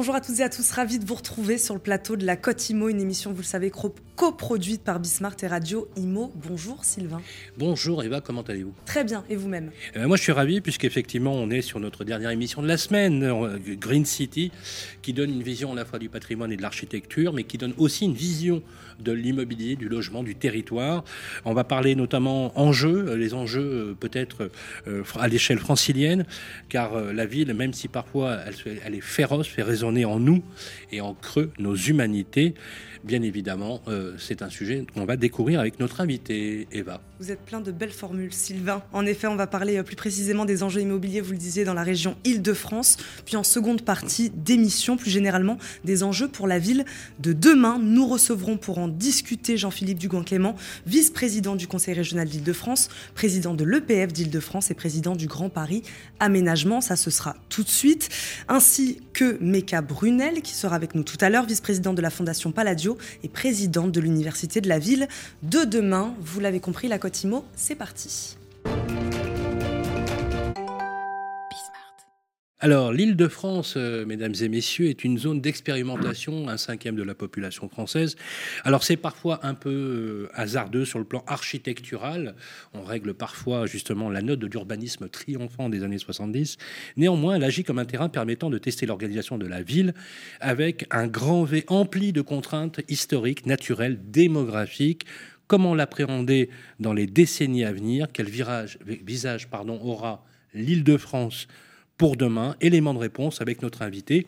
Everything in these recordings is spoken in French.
Bonjour à toutes et à tous, ravi de vous retrouver sur le plateau de la Côte Imo, une émission, vous le savez, coproduite par Bismart et Radio Imo. Bonjour Sylvain. Bonjour Eva, comment allez-vous? Très bien, et vous-même? Euh, Moi je suis ravi puisqu'effectivement on est sur notre dernière émission de la semaine, euh, Green City, qui donne une vision à la fois du patrimoine et de l'architecture, mais qui donne aussi une vision de l'immobilier, du logement, du territoire. On va parler notamment enjeux, euh, les enjeux peut-être à l'échelle francilienne, car la ville, même si parfois elle est féroce, fait résonner en nous et en creux nos humanités. Bien évidemment, euh, c'est un sujet qu'on va découvrir avec notre invité, Eva. Vous êtes plein de belles formules, Sylvain. En effet, on va parler euh, plus précisément des enjeux immobiliers, vous le disiez, dans la région Île-de-France. Puis en seconde partie d'émission, plus généralement, des enjeux pour la ville de demain. Nous recevrons pour en discuter Jean-Philippe Dugoin-Clément, vice-président du Conseil régional d'Île-de-France, président de l'EPF d'Île-de-France et président du Grand Paris Aménagement. Ça, ce sera tout de suite. Ainsi que Meka Brunel, qui sera avec nous tout à l'heure, vice-président de la Fondation Palladio et présidente de l'Université de la Ville de demain. Vous l'avez compris, la Cotimo, c'est parti. Alors, l'île de France, euh, mesdames et messieurs, est une zone d'expérimentation, un cinquième de la population française. Alors, c'est parfois un peu euh, hasardeux sur le plan architectural. On règle parfois justement la note de l'urbanisme triomphant des années 70. Néanmoins, elle agit comme un terrain permettant de tester l'organisation de la ville avec un grand V empli de contraintes historiques, naturelles, démographiques, comment l'appréhender dans les décennies à venir, quel visage aura l'île de France pour demain. Élément de réponse avec notre invité.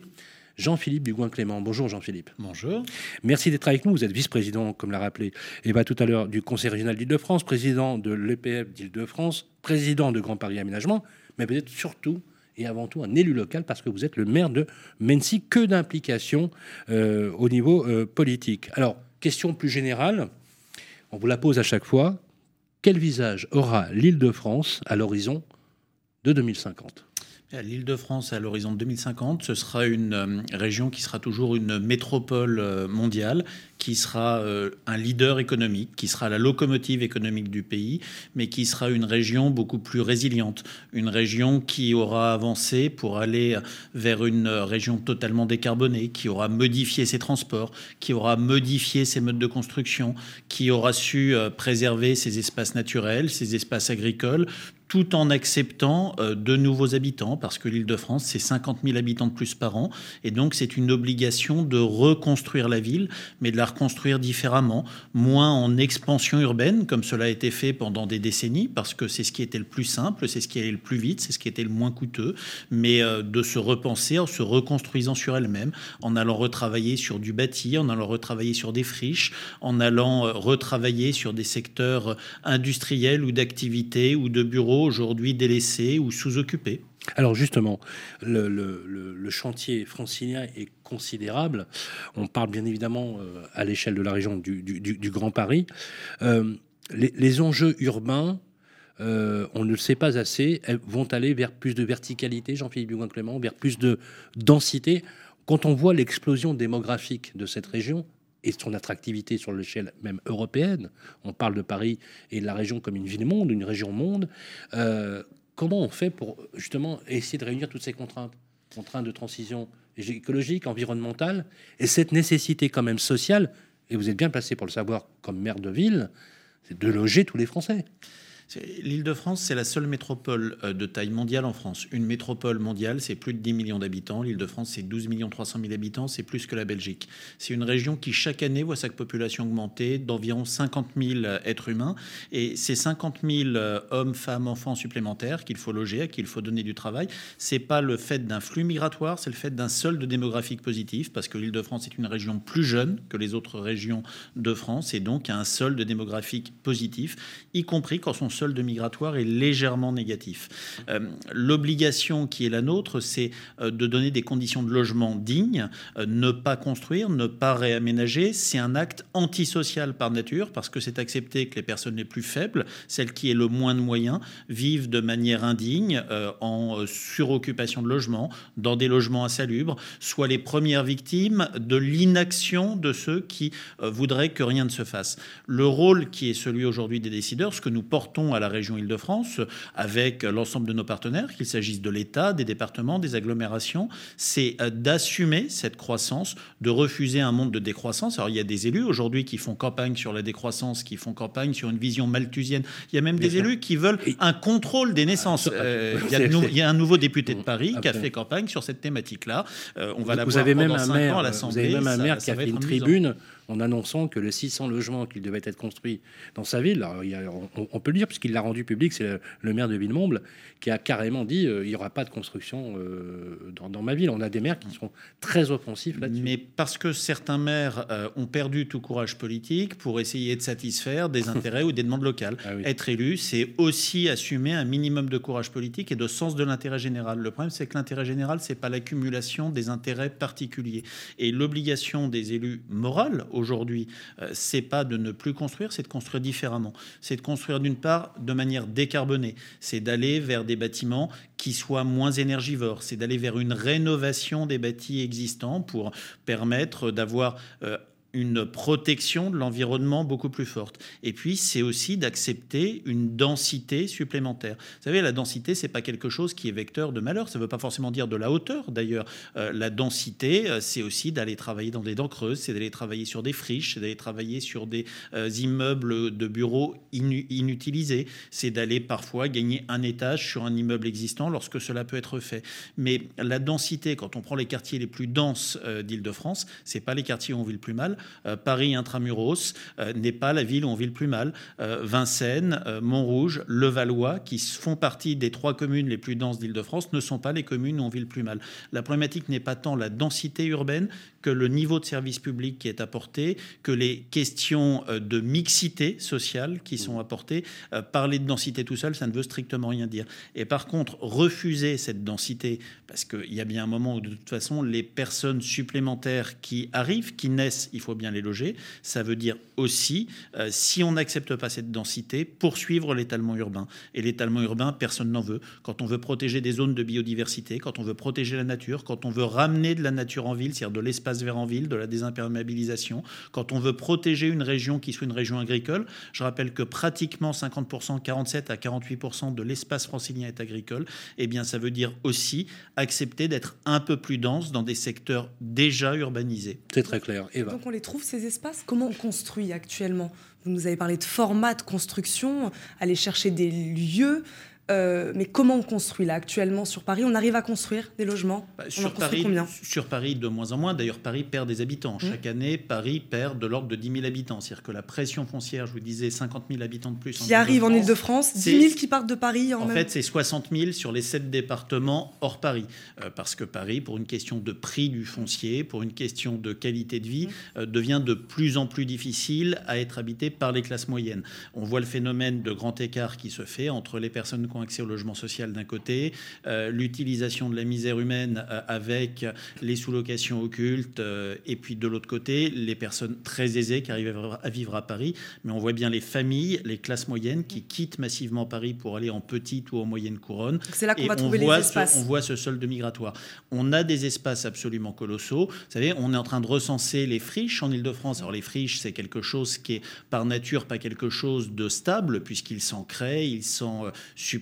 Jean-Philippe Dugoin-Clément. Bonjour Jean-Philippe. Bonjour. Merci d'être avec nous. Vous êtes vice-président, comme l'a rappelé Eva tout à l'heure, du Conseil régional d'Île-de-France, président de l'EPF d'Île-de-France, président de Grand Paris Aménagement, mais vous êtes surtout et avant tout un élu local parce que vous êtes le maire de Mency. Que d'implication euh, au niveau euh, politique? Alors, question plus générale, on vous la pose à chaque fois. Quel visage aura l'île de France à l'horizon de 2050 L'île de France à l'horizon 2050, ce sera une euh, région qui sera toujours une métropole euh, mondiale, qui sera euh, un leader économique, qui sera la locomotive économique du pays, mais qui sera une région beaucoup plus résiliente, une région qui aura avancé pour aller vers une région totalement décarbonée, qui aura modifié ses transports, qui aura modifié ses modes de construction, qui aura su préserver ses espaces naturels, ses espaces agricoles, tout en acceptant euh, de nouveaux habitants, parce que l'île de France, c'est 50 000 habitants de plus par an, et donc c'est une obligation de reconstruire la ville, mais de la reconstruire différemment, moins en expansion urbaine, comme cela a été fait pendant des décennies, parce que c'est ce qui était le plus simple, c'est ce qui allait le plus vite, c'est ce qui était le moins coûteux, mais euh, de se repenser en se reconstruisant sur elle-même, en allant retravailler sur du bâti, en allant retravailler sur des friches, en allant euh, retravailler sur des secteurs industriels ou d'activités ou de bureaux aujourd'hui délaissés ou sous-occupés alors justement, le, chantier francilien est considérable. On parle bien évidemment euh, à l'échelle de la région du, Grand Paris. Euh, les, enjeux urbains, euh, on ne le sait pas assez, vont aller vers plus de verticalité, Jean-Philippe Dugoin-Clément, vers plus de densité. Quand on voit l'explosion démographique de cette région, et son attractivité sur l'échelle même européenne. On parle de Paris et de la région comme une ville-monde, une région-monde. Euh, comment on fait pour justement essayer de réunir toutes ces contraintes? Contraintes de transition écologique, environnementale, et cette nécessité quand même sociale, et vous êtes bien placé pour le savoir comme maire de ville, c'est de loger tous les Français. L'Île-de-France, c'est la seule métropole euh, de taille mondiale en France. Une métropole mondiale, c'est plus de 10 millions d'habitants. L'Île-de-France, c'est 12 300 000 habitants, c'est plus que la Belgique. C'est une région qui, chaque année, voit sa population augmenter d'environ 50 000 êtres humains. Et ces 50 000 euh, hommes, femmes, enfants supplémentaires qu'il faut loger, à qui il faut donner du travail, c'est pas le fait d'un flux migratoire, c'est le fait d'un solde démographique positif, parce que l'Île-de-France est une région plus jeune que les autres régions de France, et donc a un solde démographique positif, y compris quand son solde migratoire est légèrement négatif. Euh, l'obligation qui est la nôtre, c'est euh, de donner des conditions de logement dignes, euh, ne pas construire, ne pas réaménager. C'est un acte antisocial par nature parce que c'est accepter que les personnes les plus faibles, celles qui aient le moins de moyens, vivent de manière indigne en suroccupation de logements, dans des logements insalubres, soient les premières victimes de l'inaction de ceux qui voudraient que rien ne se fasse. Le rôle qui est celui aujourd'hui des décideurs, ce que nous portons à la région Île-de-France, avec l'ensemble de nos partenaires, qu'il s'agisse de l'État, des départements, des agglomérations, c'est euh, d'assumer cette croissance, de refuser un monde de décroissance. Alors il y a des élus aujourd'hui qui font campagne sur la décroissance, qui font campagne sur une vision malthusienne. Il y a même des élus qui veulent un contrôle des naissances. Ah, euh, il, y a, un nouveau député de Paris qui a fait campagne sur cette thématique-là. Euh, on va la vous avez même un maire, à Vous avez même un maire qui a fait une tribune en annonçant que les 600 logements qui devaient être construits dans sa ville, on, peut le dire puisqu'il l'a rendu public, c'est le, maire de Villemomble qui a carrément dit euh, il n'y aura pas de construction euh, dans, ma ville. On a des maires qui sont très offensifs là-dessus. Mais parce que certains maires euh, ont perdu tout courage politique pour essayer de satisfaire des intérêts ou des demandes locales. Ah Être élu, c'est aussi assumer un minimum de courage politique et de sens de l'intérêt général. Le problème, c'est que l'intérêt général, c'est pas l'accumulation des intérêts particuliers. Et l'obligation des élus morales aujourd'hui, euh, c'est pas de ne plus construire, c'est de construire différemment. C'est de construire d'une part de manière décarbonée, c'est d'aller vers des bâtiments qui soient moins énergivores, c'est d'aller vers une rénovation des bâtis existants pour permettre d'avoir euh, une protection de l'environnement beaucoup plus forte. Et puis, c'est aussi d'accepter une densité supplémentaire. Vous savez, la densité, c'est pas quelque chose qui est vecteur de malheur. Ça ne veut pas forcément dire de la hauteur, d'ailleurs. Euh, la densité, euh, c'est aussi d'aller travailler dans des dents creuses, c'est d'aller travailler sur des friches, c'est d'aller travailler sur des euh, immeubles de bureaux inutilisés, c'est d'aller parfois gagner un étage sur un immeuble existant lorsque cela peut être fait. Mais la densité, quand on prend les quartiers les plus denses d'Île-de-France, c'est pas les quartiers où on vit le plus mal. Euh, Paris intramuros euh, n'est pas la ville où on vit le plus mal. Euh, Vincennes, Montrouge, Levallois, qui font partie des trois communes les plus denses d'Île-de-France, ne sont pas les communes où on vit le plus mal. La problématique n'est pas tant la densité urbaine que le niveau de service public qui est apporté, que les questions de mixité sociale qui sont apportées. Parler de densité tout seul, ça ne veut strictement rien dire. Et par contre, refuser cette densité, parce qu'il y a bien un moment où de toute façon, les personnes supplémentaires qui arrivent, qui naissent, il faut bien les loger. Ça veut dire aussi, euh, si on n'accepte pas cette densité, poursuivre l'étalement urbain. Et l'étalement urbain, personne n'en veut. Quand on veut protéger des zones de biodiversité, quand on veut protéger la nature, quand on veut ramener de la nature en ville, c'est-à-dire de l'espace vert en ville, de la désimperméabilisation, quand on veut protéger une région qui soit une région agricole, je rappelle que pratiquement 50%, 47 à 48% de l'espace francilien est agricole, eh bien ça veut dire aussi accepter d'être un peu plus dense dans des secteurs déjà urbanisés. C'est très clair. Eva. Donc on les trouve ces espaces? Comment on construit actuellement? Vous nous avez parlé de format de construction, aller chercher des lieux. Euh, mais comment on construit là actuellement sur Paris? On arrive à construire des logements? Bah, sur, Paris, combien? sur Paris, de moins en moins. D'ailleurs, Paris perd des habitants. Mmh. Chaque année, Paris perd de l'ordre de 10 000 habitants. C'est-à-dire que la pression foncière, je vous disais, 50 000 habitants de plus. Qui arrivent en Ile-de-France, 10 000 qui partent de Paris. En, fait, c'est 60 000 sur les 7 départements hors Paris. Euh, parce que Paris, pour une question de prix du foncier, pour une question de qualité de vie, mmh. euh, devient de plus en plus difficile à être habité par les classes moyennes. On voit le phénomène de grand écart qui se fait entre les personnes accès au logement social d'un côté, euh, l'utilisation de la misère humaine euh, avec les sous-locations occultes, euh, et puis de l'autre côté, les personnes très aisées qui arrivent à vivre à Paris. Mais on voit bien les familles, les classes moyennes qui quittent massivement Paris pour aller en petite ou en moyenne couronne. C'est là qu'on va trouver les espaces. on voit ce solde migratoire. On a des espaces absolument colossaux. Vous savez, on est en train de recenser les friches en Ile-de-France. Alors les friches, c'est quelque chose qui est par nature pas quelque chose de stable, puisqu'ils s'en créent, ils s'en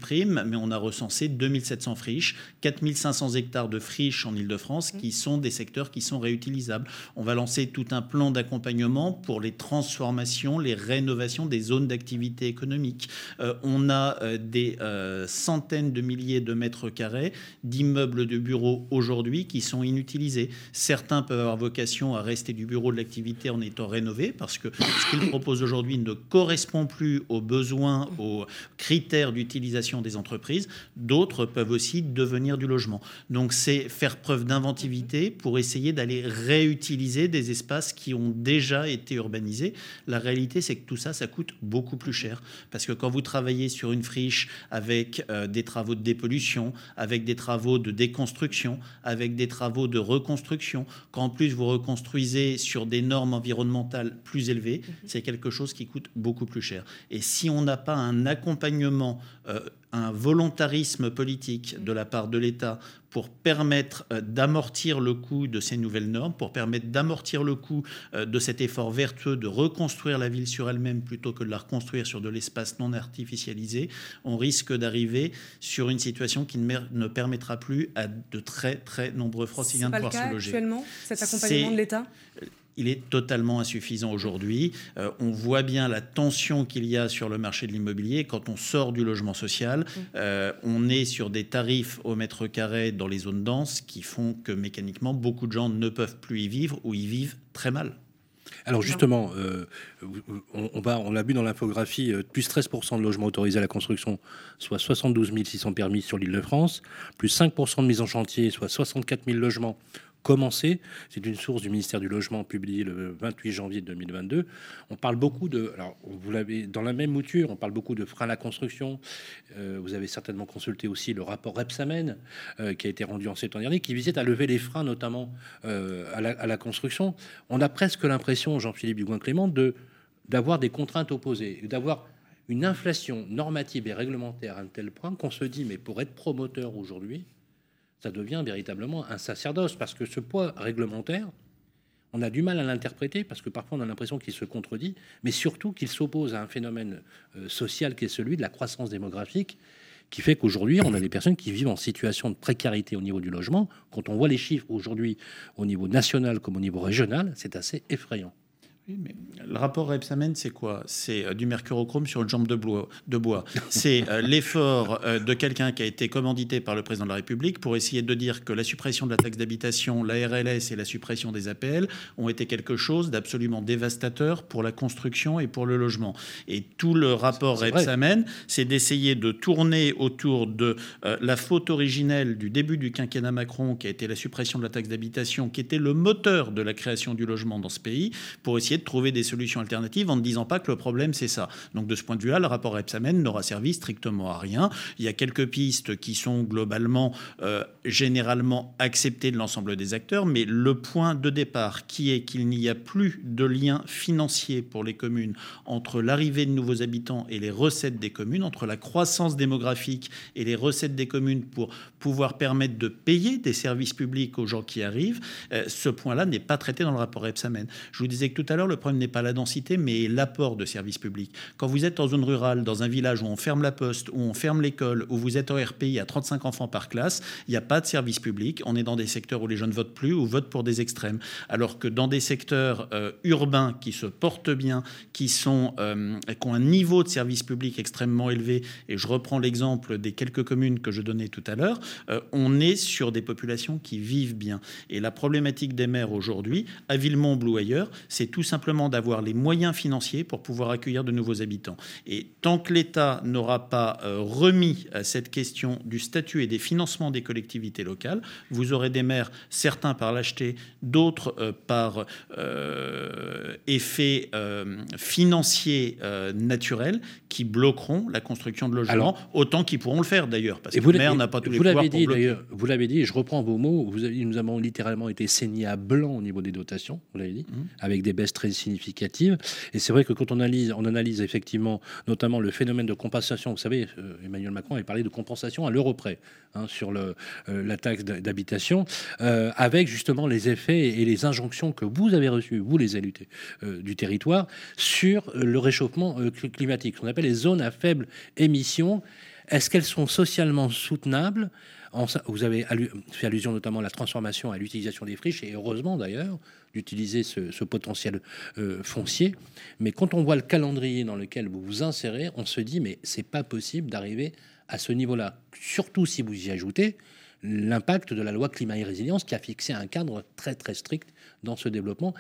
mais on a recensé 2700 friches, 4500 hectares de friches en Ile-de-France qui sont des secteurs qui sont réutilisables. On va lancer tout un plan d'accompagnement pour les transformations, les rénovations des zones d'activité économique. Euh, on a euh, des euh, centaines de milliers de mètres carrés d'immeubles de bureaux aujourd'hui qui sont inutilisés. Certains peuvent avoir vocation à rester du bureau de l'activité en étant rénovés parce que ce qu'ils proposent aujourd'hui ne correspond plus aux besoins, aux critères d'utilisation des entreprises. D'autres peuvent aussi devenir du logement. Donc c'est faire preuve d'inventivité pour essayer d'aller réutiliser des espaces qui ont déjà été urbanisés. La réalité, c'est que tout ça, ça coûte beaucoup plus cher. Parce que quand vous travaillez sur une friche avec euh, des travaux de dépollution, avec des travaux de déconstruction, avec des travaux de reconstruction, quand en plus vous reconstruisez sur des normes environnementales plus élevées, mhm. c'est quelque chose qui coûte beaucoup plus cher. Et si on n'a pas un accompagnement euh, un volontarisme politique de la part de l'État pour permettre euh, d'amortir le coût de ces nouvelles normes, pour permettre d'amortir le coût euh, de cet effort vertueux de reconstruire la ville sur elle-même plutôt que de la reconstruire sur de l'espace non artificialisé, on risque d'arriver sur une situation qui ne permettra plus à de très très nombreux franciliens de pouvoir se loger. Actuellement, cet accompagnement de l'État? Il est totalement insuffisant aujourd'hui. Euh, on voit bien la tension qu'il y a sur le marché de l'immobilier. Quand on sort du logement social, mmh. euh, on est sur des tarifs au mètre carré dans les zones denses qui font que mécaniquement, beaucoup de gens ne peuvent plus y vivre ou y vivent très mal. Alors justement, euh, on, on l'a vu dans l'infographie, plus 13% de logements autorisés à la construction, soit 72 600 permis sur l'île de France, plus 5% de mise en chantier, soit 64 000 logements commencer. C'est une source du ministère du Logement publiée le 28 janvier 2022. On parle beaucoup de, alors vous l'avez dans la même mouture, on parle beaucoup de freins à la construction. Euh, vous avez certainement consulté aussi le rapport Repsamen euh, qui a été rendu en septembre dernier, qui visait à lever les freins notamment euh, à, la, construction. On a presque l'impression, Jean-Philippe Dugoin-Clément, de d'avoir des contraintes opposées, d'avoir une inflation normative et réglementaire à un tel point qu'on se dit, mais pour être promoteur aujourd'hui, ça devient véritablement un sacerdoce, parce que ce poids réglementaire, on a du mal à l'interpréter, parce que parfois on a l'impression qu'il se contredit, mais surtout qu'il s'oppose à un phénomène euh, social qui est celui de la croissance démographique, qui fait qu'aujourd'hui, on a des personnes qui vivent en situation de précarité au niveau du logement. Quand on voit les chiffres aujourd'hui au niveau national comme au niveau régional, c'est assez effrayant le rapport Repsamen, c'est quoi? C'est euh, du mercurochrome sur une jambe de bois. De bois. C'est euh, l'effort euh, de quelqu'un qui a été commandité par le président de la République pour essayer de dire que la suppression de la taxe d'habitation, la RLS et la suppression des APL ont été quelque chose d'absolument dévastateur pour la construction et pour le logement. Et tout le rapport Repsamen, c'est d'essayer de tourner autour de la faute originelle du début du quinquennat Macron, qui a été la suppression de la taxe d'habitation, qui était le moteur de la création du logement dans ce pays, pour essayer de trouver des solutions alternatives en ne disant pas que le problème c'est ça. Donc de ce point de vue-là, le rapport Epsamen n'aura servi strictement à rien. Il y a quelques pistes qui sont globalement, euh, généralement acceptées de l'ensemble des acteurs, mais le point de départ qui est qu'il n'y a plus de lien financier pour les communes entre l'arrivée de nouveaux habitants et les recettes des communes, entre la croissance démographique et les recettes des communes pour pouvoir permettre de payer des services publics aux gens qui arrivent, euh, ce point-là n'est pas traité dans le rapport Epsamen. Je vous disais que tout à l'heure, le problème n'est pas la densité, mais l'apport de services publics. Quand vous êtes en zone rurale, dans un village où on ferme la poste, où on ferme l'école, où vous êtes en RPI à 35 enfants par classe, il n'y a pas de service public. On est dans des secteurs où les jeunes votent plus ou votent pour des extrêmes. Alors que dans des secteurs euh, urbains qui se portent bien, qui, sont, euh, qui ont un niveau de service public extrêmement élevé, et je reprends l'exemple des quelques communes que je donnais tout à l'heure, euh, on est sur des populations qui vivent bien. Et la problématique des maires aujourd'hui, à Villemont ou ailleurs, c'est tout simplement d'avoir les moyens financiers pour pouvoir accueillir de nouveaux habitants. Et tant que l'État n'aura pas euh, remis à cette question du statut et des financements des collectivités locales, vous aurez des maires, certains par l'acheter, d'autres euh, par euh, effet financier naturel, qui bloqueront la construction de logements, autant qu'ils pourront le faire d'ailleurs, parce que le maire n'a pas tous les pouvoirs dit, Vous l'avez dit, et je reprends vos mots, vous avez dit, nous avons littéralement été saignés à blanc au niveau des dotations, vous l'avez dit, mmh. avec des baisses très significative. Et c'est vrai que quand on analyse, on analyse effectivement notamment le phénomène de compensation, vous savez, euh, Emmanuel Macron a parlé de compensation à l'euro près hein, sur euh, la taxe d'habitation, euh, avec justement les effets et les injonctions que vous avez reçues, vous les élus du territoire, sur le réchauffement climatique, ce qu'on appelle les zones à faible émission. Est-ce qu'elles sont socialement soutenables vous avez fait allusion notamment à la transformation, à l'utilisation des friches, et heureusement d'ailleurs d'utiliser ce, potentiel euh, foncier. Mais quand on voit le calendrier dans lequel vous vous insérez, on se dit mais c'est pas possible d'arriver à ce niveau-là. Surtout si vous y ajoutez l'impact de la loi climat et résilience qui a fixé un cadre très très strict dans ce développement.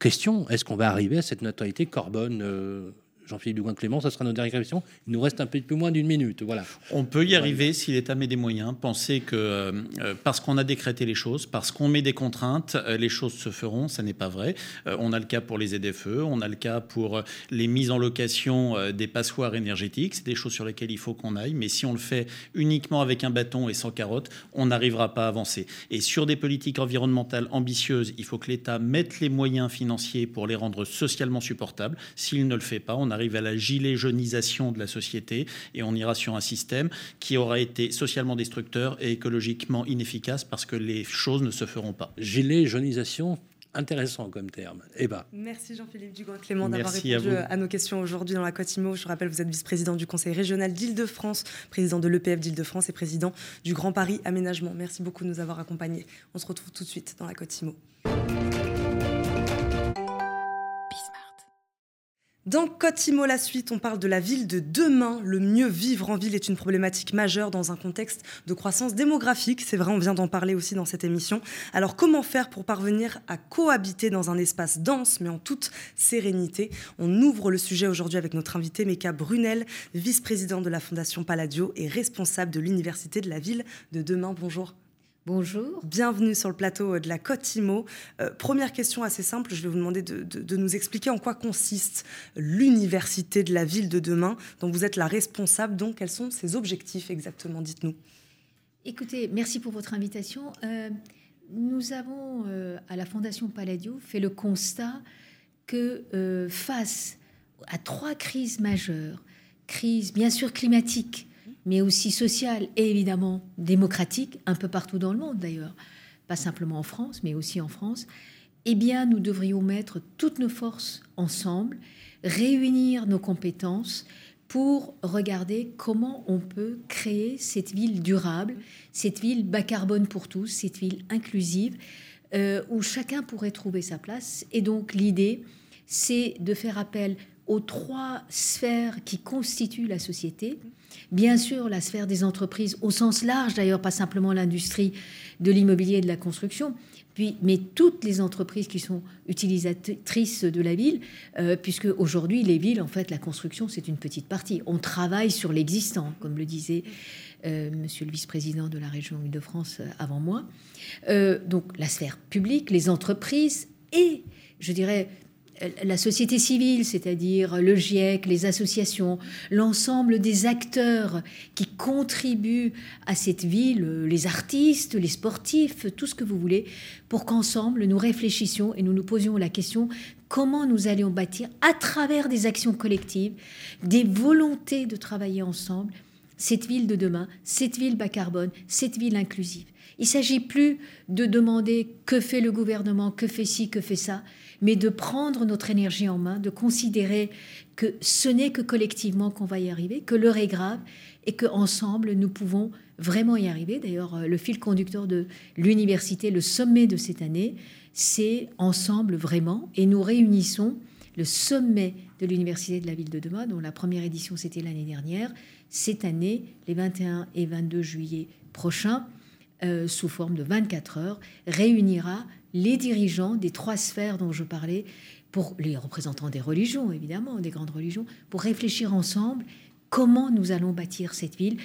Question, est-ce qu'on va arriver à cette neutralité carbone euh, Jean-Philippe Dugoin-Clément, ça sera notre dernière question. Il nous reste un peu moins d'une minute. Voilà. On peut y arriver si l'État met des moyens. Penser que euh, euh, parce qu'on a décrété les choses, parce qu'on met des contraintes, euh, les choses se feront, ça n'est pas vrai. on a le cas pour les ZFE, on a le cas pour les mises en location des passoires énergétiques. C'est des choses sur lesquelles il faut qu'on aille. Mais si on le fait uniquement avec un bâton et sans carotte, on n'arrivera pas à avancer. Et sur des politiques environnementales ambitieuses, il faut que l'État mette les moyens financiers pour les rendre socialement supportables. S'il ne le fait pas, on arrive à la gilet jaunisation de la société et on ira sur un système qui aura été socialement destructeur et écologiquement inefficace parce que les choses ne se feront pas. Gilet jaunisation, intéressant comme terme. Eh ben. Merci Jean-Philippe Dugoin-Clément d'avoir répondu à, nos questions aujourd'hui dans la Côte Imo. Je rappelle, vous êtes vice-président du Conseil régional d'Île-de-France, président de l'EPF d'Île-de-France et président du Grand Paris Aménagement. Merci beaucoup de nous avoir accompagnés. On se retrouve tout de suite dans la Côte Imo. Dans Cotimo la suite, on parle de la ville de demain. Le mieux vivre en ville est une problématique majeure dans un contexte de croissance démographique. C'est vrai, on vient d'en parler aussi dans cette émission. Alors comment faire pour parvenir à cohabiter dans un espace dense mais en toute sérénité? On ouvre le sujet aujourd'hui avec notre invité Meka Brunel, vice-président de la Fondation Palladio et responsable de l'Université de la ville de demain. Bonjour. Bonjour. Bienvenue sur le plateau de la Côte Imo. Euh, première question assez simple, je vais vous demander de, nous expliquer en quoi consiste l'université de la ville de demain, dont vous êtes la responsable. Donc, quels sont ses objectifs exactement Dites-nous. Écoutez, merci pour votre invitation. Euh, nous avons, euh, à la Fondation Palladio, fait le constat que face à trois crises majeures, crise bien sûr climatique, mais aussi sociale et évidemment démocratique, un peu partout dans le monde d'ailleurs, pas simplement en France, mais aussi en France, eh bien nous devrions mettre toutes nos forces ensemble, réunir nos compétences pour regarder comment on peut créer cette ville durable, cette ville bas carbone pour tous, cette ville inclusive, euh, où chacun pourrait trouver sa place. Et donc l'idée, c'est de faire appel aux trois sphères qui constituent la société, Bien sûr, la sphère des entreprises, au sens large d'ailleurs, pas simplement l'industrie de l'immobilier et de la construction, puis, mais toutes les entreprises qui sont utilisatrices de la ville, euh, puisque aujourd'hui, les villes, en fait, la construction, c'est une petite partie. On travaille sur l'existant, comme le disait euh, monsieur le vice-président de la région Île-de-France euh, avant moi. donc, la sphère publique, les entreprises et, je dirais, la société civile, c'est-à-dire le GIEC, les associations, l'ensemble des acteurs qui contribuent à cette ville, les artistes, les sportifs, tout ce que vous voulez, pour qu'ensemble nous réfléchissions et nous nous posions la question comment nous allions bâtir à travers des actions collectives, des volontés de travailler ensemble, cette ville de demain, cette ville bas carbone, cette ville inclusive. Il ne s'agit plus de demander que fait le gouvernement, que fait ci, que fait ça mais de prendre notre énergie en main, de considérer que ce n'est que collectivement qu'on va y arriver, que l'heure est grave et que ensemble nous pouvons vraiment y arriver. D'ailleurs, euh, le fil conducteur de l'université, le sommet de cette année, c'est ensemble vraiment, et nous réunissons le sommet de l'université de la ville de demain, dont la première édition c'était l'année dernière, cette année, les 21 et 22 juillet prochains, euh, sous forme de 24 heures, réunira les dirigeants des trois sphères dont je parlais, pour les représentants des religions, évidemment, des grandes religions, pour réfléchir ensemble comment nous allons bâtir cette ville,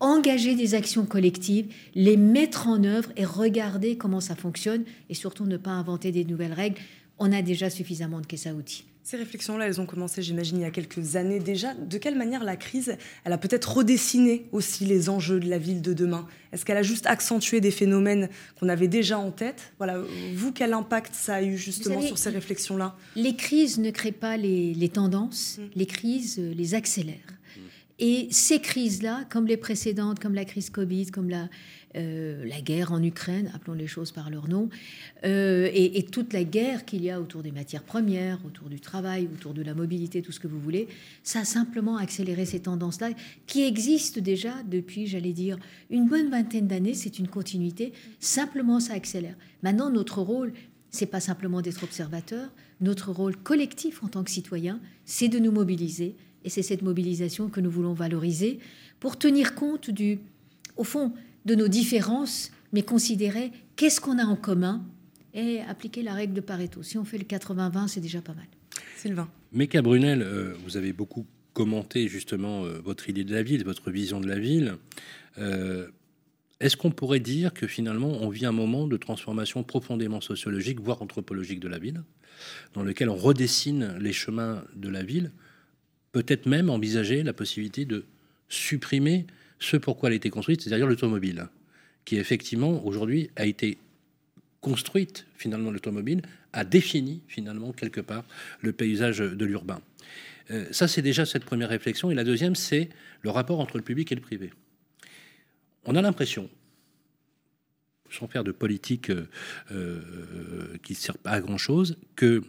engager des actions collectives, les mettre en œuvre et regarder comment ça fonctionne, et surtout ne pas inventer des nouvelles règles. On a déjà suffisamment de caisses à outils. Ces réflexions-là, elles ont commencé, j'imagine, il y a quelques années déjà. De quelle manière la crise, elle a peut-être redessiné aussi les enjeux de la ville de demain? Est-ce qu'elle a juste accentué des phénomènes qu'on avait déjà en tête? Voilà, vous, quel impact ça a eu justement sur ces réflexions-là? Les crises ne créent pas les, tendances, mmh. les crises euh, les accélèrent. Et ces crises-là, comme les précédentes, comme la crise Covid, comme la, euh, la guerre en Ukraine, appelons les choses par leur nom, euh, et, toute la guerre qu'il y a autour des matières premières, autour du travail, autour de la mobilité, tout ce que vous voulez, ça a simplement accéléré ces tendances-là qui existent déjà depuis, j'allais dire, une bonne vingtaine d'années. C'est une continuité. Simplement, ça accélère. Maintenant, notre rôle, c'est pas simplement d'être observateur. Notre rôle collectif en tant que citoyen, c'est de nous mobiliser. Et c'est cette mobilisation que nous voulons valoriser pour tenir compte du, au fond, de nos différences, mais considérer qu'est-ce qu'on a en commun et appliquer la règle de Pareto. Si on fait le 80-20, c'est déjà pas mal. Sylvain. Méca Brunel, euh, vous avez beaucoup commenté justement euh, votre idée de la ville, votre vision de la ville. Euh, est-ce qu'on pourrait dire que finalement on vit un moment de transformation profondément sociologique, voire anthropologique de la ville, dans lequel on redessine les chemins de la ville, peut-être même envisager la possibilité de supprimer ce pourquoi elle a été construite, c'est-à-dire l'automobile, qui effectivement aujourd'hui a été construite, finalement l'automobile, a défini finalement quelque part le paysage de l'urbain. Euh, ça, c'est déjà cette première réflexion. Et la deuxième, c'est le rapport entre le public et le privé. On a l'impression, sans faire de politique euh, euh, qui ne sert pas à grand-chose, que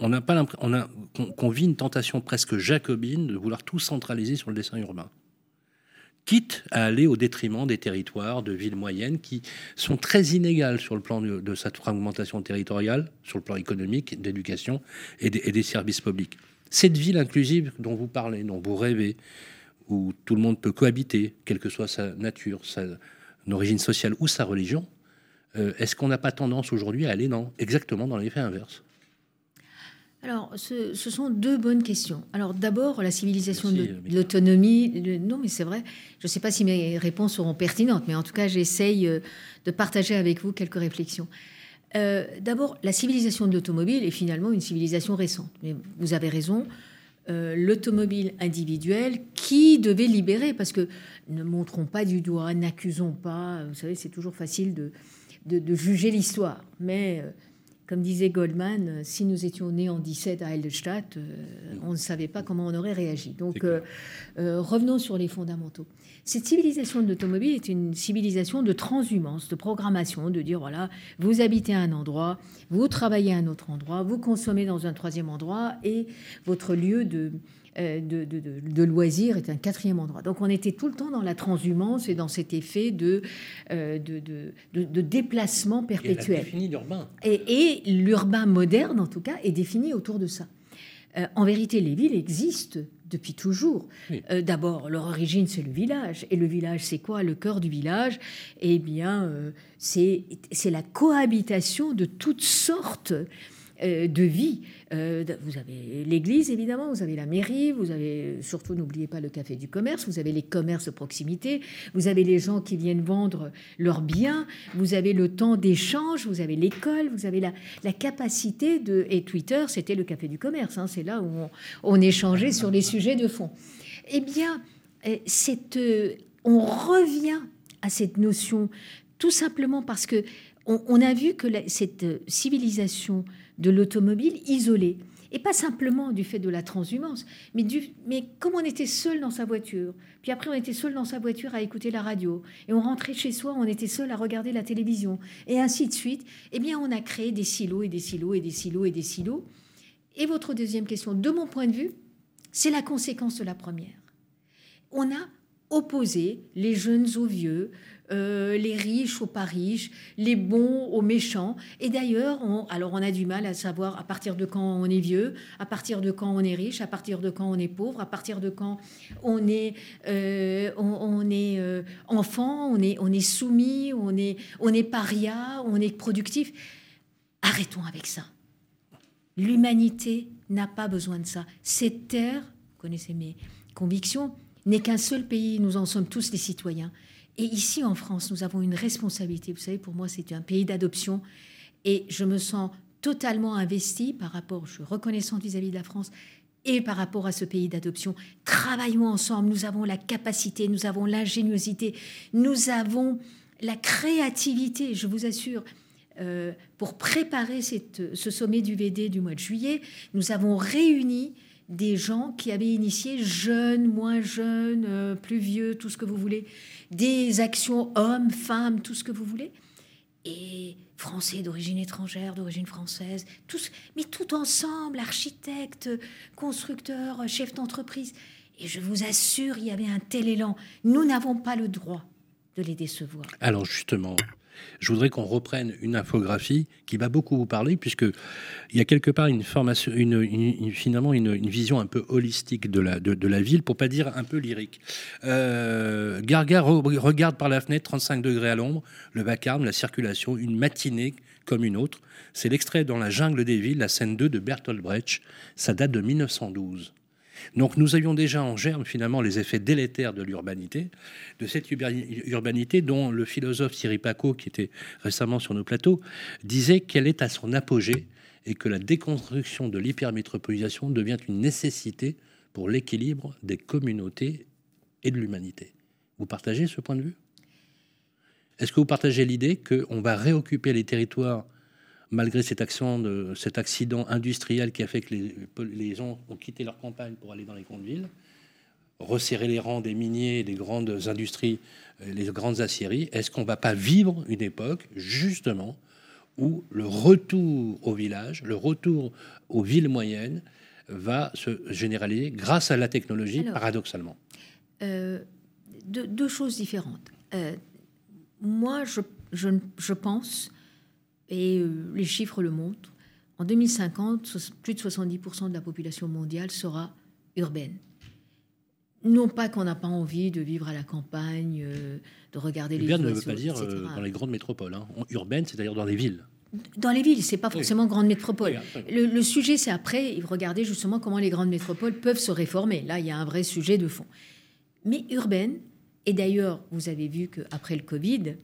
on n'a pas qu'on vit une tentation presque jacobine de vouloir tout centraliser sur le dessin urbain quitte à aller au détriment des territoires de villes moyennes qui sont très inégales sur le plan de, cette fragmentation territoriale, sur le plan économique, d'éducation et, des services publics. Cette ville inclusive dont vous parlez, dont vous rêvez, où tout le monde peut cohabiter, quelle que soit sa nature, sa origine sociale ou sa religion, euh, est-ce qu'on n'a pas tendance aujourd'hui à aller dans, exactement dans l'effet inverse? Alors, ce, sont deux bonnes questions. Alors, d'abord, la civilisation de, l'autonomie. Non, mais c'est vrai. Je ne sais pas si mes réponses seront pertinentes, mais en tout cas, j'essaye euh, de partager avec vous quelques réflexions. Euh, d'abord, la civilisation de l'automobile est finalement une civilisation récente. Mais vous avez raison. Euh, l'automobile individuelle qui devait libérer, parce que ne montrons pas du doigt, n'accusons pas. Vous savez, c'est toujours facile de, de, juger l'histoire. Mais comme disait Goldman, euh, si nous étions nés en 17 à Heidelstadt, euh, on ne savait pas comment on aurait réagi. Donc euh, revenons sur les fondamentaux. Cette civilisation de l'automobile est une civilisation de transhumance, de programmation, de dire voilà, vous habitez à un endroit, vous travaillez à un autre endroit, vous consommez dans un troisième endroit et votre lieu de, euh, de, de, loisirs est un quatrième endroit. Donc on était tout le temps dans la transhumance et dans cet effet de, euh, de, déplacement perpétuel. Et, et l'urbain moderne, en tout cas, est défini autour de ça. Euh, en vérité, les villes existent depuis toujours. D'abord, leur origine, c'est le village. Et le village, c'est quoi? Le cœur du village Eh bien, c'est la cohabitation de toutes sortes de vie. Euh, vous avez l'église, évidemment, vous avez la mairie, vous avez, surtout, n'oubliez pas le café du commerce, vous avez les commerces de proximité, vous avez les gens qui viennent vendre leurs biens, vous avez le temps d'échange, vous avez l'école, vous avez la, capacité de... Et Twitter, c'était le café du commerce, hein, c'est là où on, échangeait sur les sujets de fond. Eh bien, euh, cette, on revient à cette notion tout simplement parce que on, a vu que cette civilisation de l'automobile isolée. Et pas simplement du fait de la transhumance, mais, du, mais comme on était seul dans sa voiture, puis après on était seul dans sa voiture à écouter la radio, et on rentrait chez soi, on était seul à regarder la télévision, et ainsi de suite, eh bien on a créé des silos et des silos et des silos et des silos. Et votre deuxième question, de mon point de vue, c'est la conséquence de la première. On a opposé les jeunes aux vieux, euh, les riches aux pas riches, les bons aux méchants. Et d'ailleurs, on, alors on a du mal à savoir à partir de quand on est vieux, à partir de quand on est riche, à partir de quand on est pauvre, à partir de quand on est, euh, on, est euh, enfant, on est, on est soumis, on est, on est paria, on est productif. Arrêtons avec ça. L'humanité n'a pas besoin de ça. Cette terre, vous connaissez mes convictions, n'est qu'un seul pays, nous en sommes tous les citoyens. Et ici en France, nous avons une responsabilité. Vous savez, pour moi, c'est un pays d'adoption. Et je me sens totalement investie par rapport, je suis reconnaissante vis-à-vis de la France et par rapport à ce pays d'adoption. Travaillons ensemble, nous avons la capacité, nous avons l'ingéniosité, nous avons la créativité, je vous assure. Euh, pour préparer ce sommet du VD du mois de juillet, nous avons réuni des gens qui avaient initié, jeunes, moins jeunes, euh, plus vieux, tout ce que vous voulez, des actions hommes, femmes, tout ce que vous voulez, et français d'origine étrangère, d'origine française, tous, mais tout ensemble, architectes, constructeurs, chefs d'entreprise. Et je vous assure, il y avait un tel élan. Nous n'avons pas le droit de les décevoir. Alors justement, je voudrais qu'on reprenne une infographie qui va beaucoup vous parler, puisqu'il y a quelque part une finalement une, vision un peu holistique de la, de, la ville, pour pas dire un peu lyrique. Euh, Garga regarde par la fenêtre, 35 degrés à l'ombre, le vacarme, la circulation, une matinée comme une autre. C'est l'extrait dans la jungle des villes, la scène 2 de Bertolt Brecht. Ça date de 1912. Donc nous avions déjà en germe finalement les effets délétères de l'urbanité, de cette urbanité dont le philosophe Thierry Paco, qui était récemment sur nos plateaux, disait qu'elle est à son apogée et que la déconstruction de l'hypermétropolisation devient une nécessité pour l'équilibre des communautés et de l'humanité. Vous partagez ce point de vue? Est-ce que vous partagez l'idée qu'on va réoccuper les territoires malgré cet accident, de, cet accident industriel qui a fait que les, les, gens ont quitté leur campagne pour aller dans les grandes villes, resserrer les rangs des miniers, des grandes industries, euh, les grandes aciéries, est-ce qu'on ne va pas vivre une époque, justement, où le retour au village, le retour aux villes moyennes va se généraliser grâce à la technologie, paradoxalement? Euh, deux, choses différentes. Euh, moi, je, je, je, pense, et euh, les chiffres le montrent, en 2050, plus de 70% de la population mondiale sera urbaine. Non pas qu'on n'a pas envie de vivre à la campagne, de regarder les Urbaine ne veut pas dire dans les grandes métropoles. Hein. Urbaine, c'est-à-dire dans les villes. Dans les villes, c'est pas forcément grande métropole. le, sujet, c'est après, regardez justement comment les grandes métropoles peuvent se réformer. Là, il y a un vrai sujet de fond. Mais urbaine, et d'ailleurs, vous avez vu qu'après le Covid,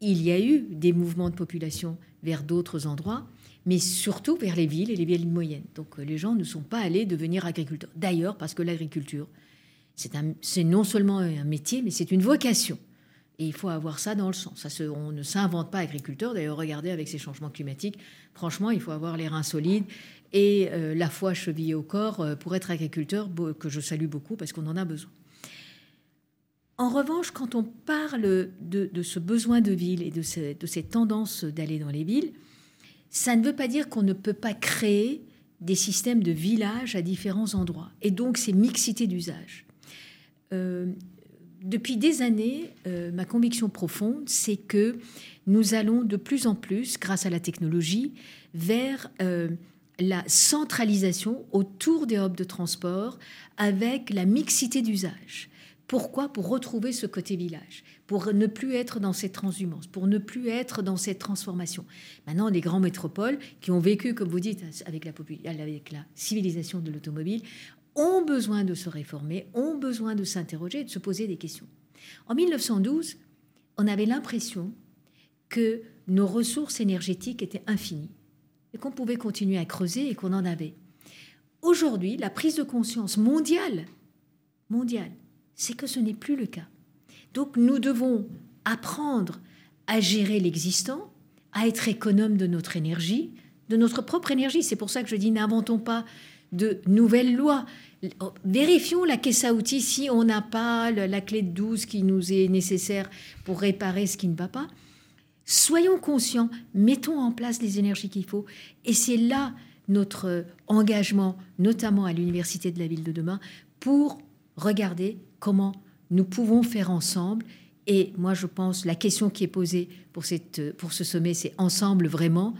il y a eu des mouvements de population vers d'autres endroits, mais surtout vers les villes et les villes moyennes. Donc euh, les gens ne sont pas allés devenir agriculteurs. D'ailleurs, parce que l'agriculture, c'est non seulement un métier, mais c'est une vocation. Et il faut avoir ça dans le sang. On ne s'invente pas agriculteur. D'ailleurs, regardez avec ces changements climatiques, franchement, il faut avoir les reins solides et euh, la foi chevillée au corps euh, pour être agriculteur, que je salue beaucoup parce qu'on en a besoin. En revanche, quand on parle de, ce besoin de ville et de, ces tendances d'aller dans les villes, ça ne veut pas dire qu'on ne peut pas créer des systèmes de villages à différents endroits. Et donc, ces mixités d'usage. Euh, depuis des années, euh, ma conviction profonde, c'est que nous allons de plus en plus, grâce à la technologie, vers euh, la centralisation autour des hubs de transport avec la mixité d'usage. Pourquoi Pour retrouver ce côté village, pour ne plus être dans cette transhumance, pour ne plus être dans cette transformation. Maintenant, les grandes métropoles qui ont vécu, comme vous dites, avec la, avec la civilisation de l'automobile, ont besoin de se réformer, ont besoin de s'interroger et de se poser des questions. En 1912, on avait l'impression que nos ressources énergétiques étaient infinies et qu'on pouvait continuer à creuser et qu'on en avait. Aujourd'hui, la prise de conscience mondiale, mondiale, c'est que ce n'est plus le cas. Donc nous devons apprendre à gérer l'existant, à être économe de notre énergie, de notre propre énergie. C'est pour ça que je dis n'inventons pas de nouvelles lois. Vérifions la caisse à outils si on n'a pas la clé de 12 qui nous est nécessaire pour réparer ce qui ne va pas. Soyons conscients, mettons en place les énergies qu'il faut. Et c'est là notre engagement, notamment à l'Université de la Ville de demain, pour regarder comment nous pouvons faire ensemble. Et moi, je pense, la question qui est posée pour, cette, pour ce sommet, c'est ensemble vraiment.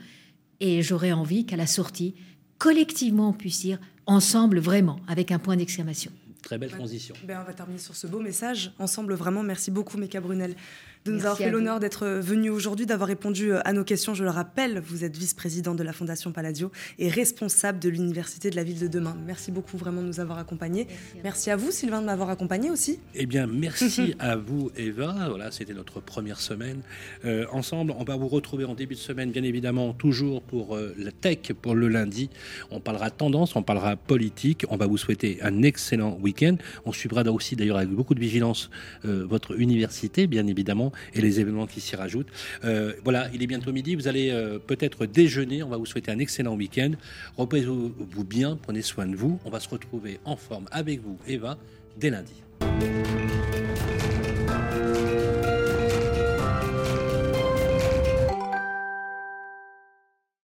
Et j'aurais envie qu'à la sortie, collectivement, on puisse dire ensemble vraiment, avec un point d'exclamation. Très belle transition. Ben, on va terminer sur ce beau message. Ensemble, vraiment, merci beaucoup, Meka Brunel de nous avoir fait l'honneur d'être venu aujourd'hui, d'avoir répondu euh, à nos questions. Je le rappelle, vous êtes vice-président de la Fondation Palladio et responsable de l'Université de la Ville de demain. Merci beaucoup vraiment de nous avoir accompagnés. Merci à, vous, Sylvain, de m'avoir accompagné aussi. Eh bien, merci à vous, Eva. Voilà, c'était notre première semaine euh, ensemble. On va vous retrouver en début de semaine, bien évidemment, toujours pour euh, la tech, pour le lundi. On parlera tendance, on parlera politique. On va vous souhaiter un excellent week-end. On suivra aussi, d'ailleurs, avec beaucoup de vigilance, votre université, bien évidemment et les événements qui s'y rajoutent. Euh, voilà, il est bientôt midi, vous allez euh, peut-être déjeuner, on va vous souhaiter un excellent week-end. Reposez-vous bien, prenez soin de vous, on va se retrouver en forme avec vous, Eva, dès lundi.